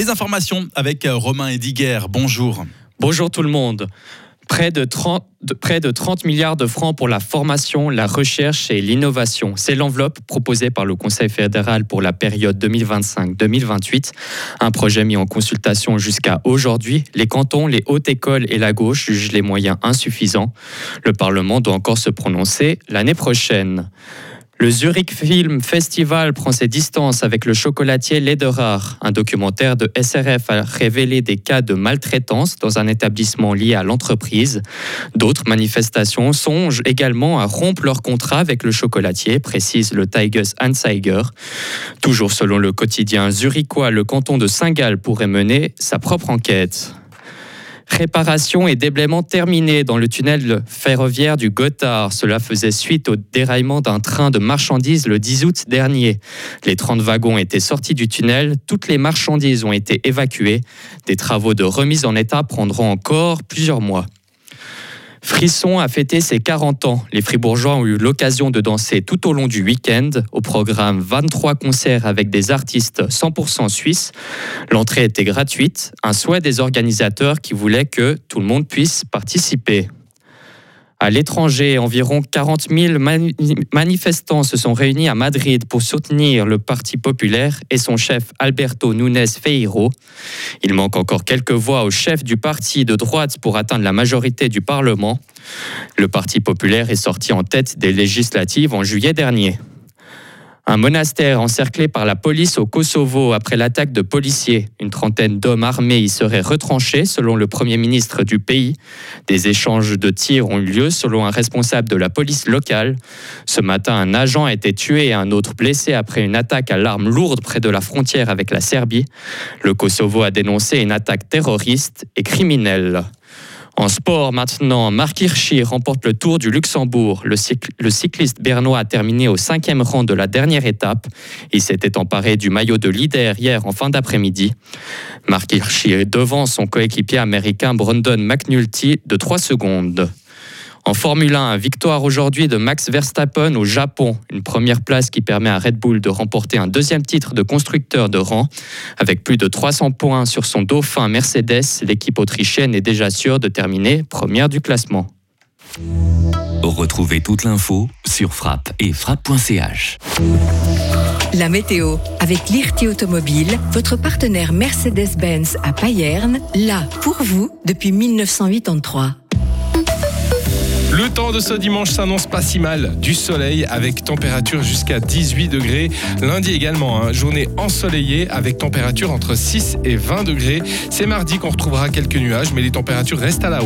Les informations avec euh, Romain Ediger. Bonjour. Bonjour tout le monde. Près de, 30, près de 30 milliards de francs pour la formation, la recherche et l'innovation. C'est l'enveloppe proposée par le Conseil fédéral pour la période 2025-2028. Un projet mis en consultation jusqu'à aujourd'hui. Les cantons, les hautes écoles et la gauche jugent les moyens insuffisants. Le Parlement doit encore se prononcer l'année prochaine. Le Zurich Film Festival prend ses distances avec le chocolatier Lederer. Un documentaire de SRF a révélé des cas de maltraitance dans un établissement lié à l'entreprise. D'autres manifestations songent également à rompre leur contrat avec le chocolatier, précise le Tigers Anzeiger. Toujours selon le quotidien zurichois, le canton de Saint-Gall pourrait mener sa propre enquête. Réparation et déblaiement terminés dans le tunnel ferroviaire du Gothard. Cela faisait suite au déraillement d'un train de marchandises le 10 août dernier. Les 30 wagons étaient sortis du tunnel, toutes les marchandises ont été évacuées. Des travaux de remise en état prendront encore plusieurs mois. Frisson a fêté ses 40 ans. Les Fribourgeois ont eu l'occasion de danser tout au long du week-end. Au programme, 23 concerts avec des artistes 100% suisses. L'entrée était gratuite, un souhait des organisateurs qui voulaient que tout le monde puisse participer. À l'étranger, environ 40 000 manifestants se sont réunis à Madrid pour soutenir le Parti populaire et son chef Alberto Núñez Feiro. Il manque encore quelques voix au chef du parti de droite pour atteindre la majorité du Parlement. Le Parti populaire est sorti en tête des législatives en juillet dernier. Un monastère encerclé par la police au Kosovo après l'attaque de policiers. Une trentaine d'hommes armés y seraient retranchés selon le Premier ministre du pays. Des échanges de tirs ont eu lieu selon un responsable de la police locale. Ce matin, un agent a été tué et un autre blessé après une attaque à l'arme lourde près de la frontière avec la Serbie. Le Kosovo a dénoncé une attaque terroriste et criminelle. En sport maintenant, Marc Hirschi remporte le Tour du Luxembourg. Le, cycliste bernois a terminé au cinquième rang de la dernière étape. Il s'était emparé du maillot de leader hier en fin d'après-midi. Marc Hirschi est devant son coéquipier américain Brandon McNulty de 3 secondes. En Formule 1, victoire aujourd'hui de Max Verstappen au Japon, une première place qui permet à Red Bull de remporter un deuxième titre de constructeur de rang. Avec plus de 300 points sur son dauphin Mercedes, l'équipe autrichienne est déjà sûre de terminer première du classement. Retrouvez toute l'info sur frappe et frappe.ch. La météo avec l'IRT Automobile, votre partenaire Mercedes-Benz à Payerne, là pour vous depuis 1983. Le temps de ce dimanche s'annonce pas si mal. Du soleil avec température jusqu'à 18 degrés. Lundi également, hein, journée ensoleillée avec température entre 6 et 20 degrés. C'est mardi qu'on retrouvera quelques nuages, mais les températures restent à la hausse.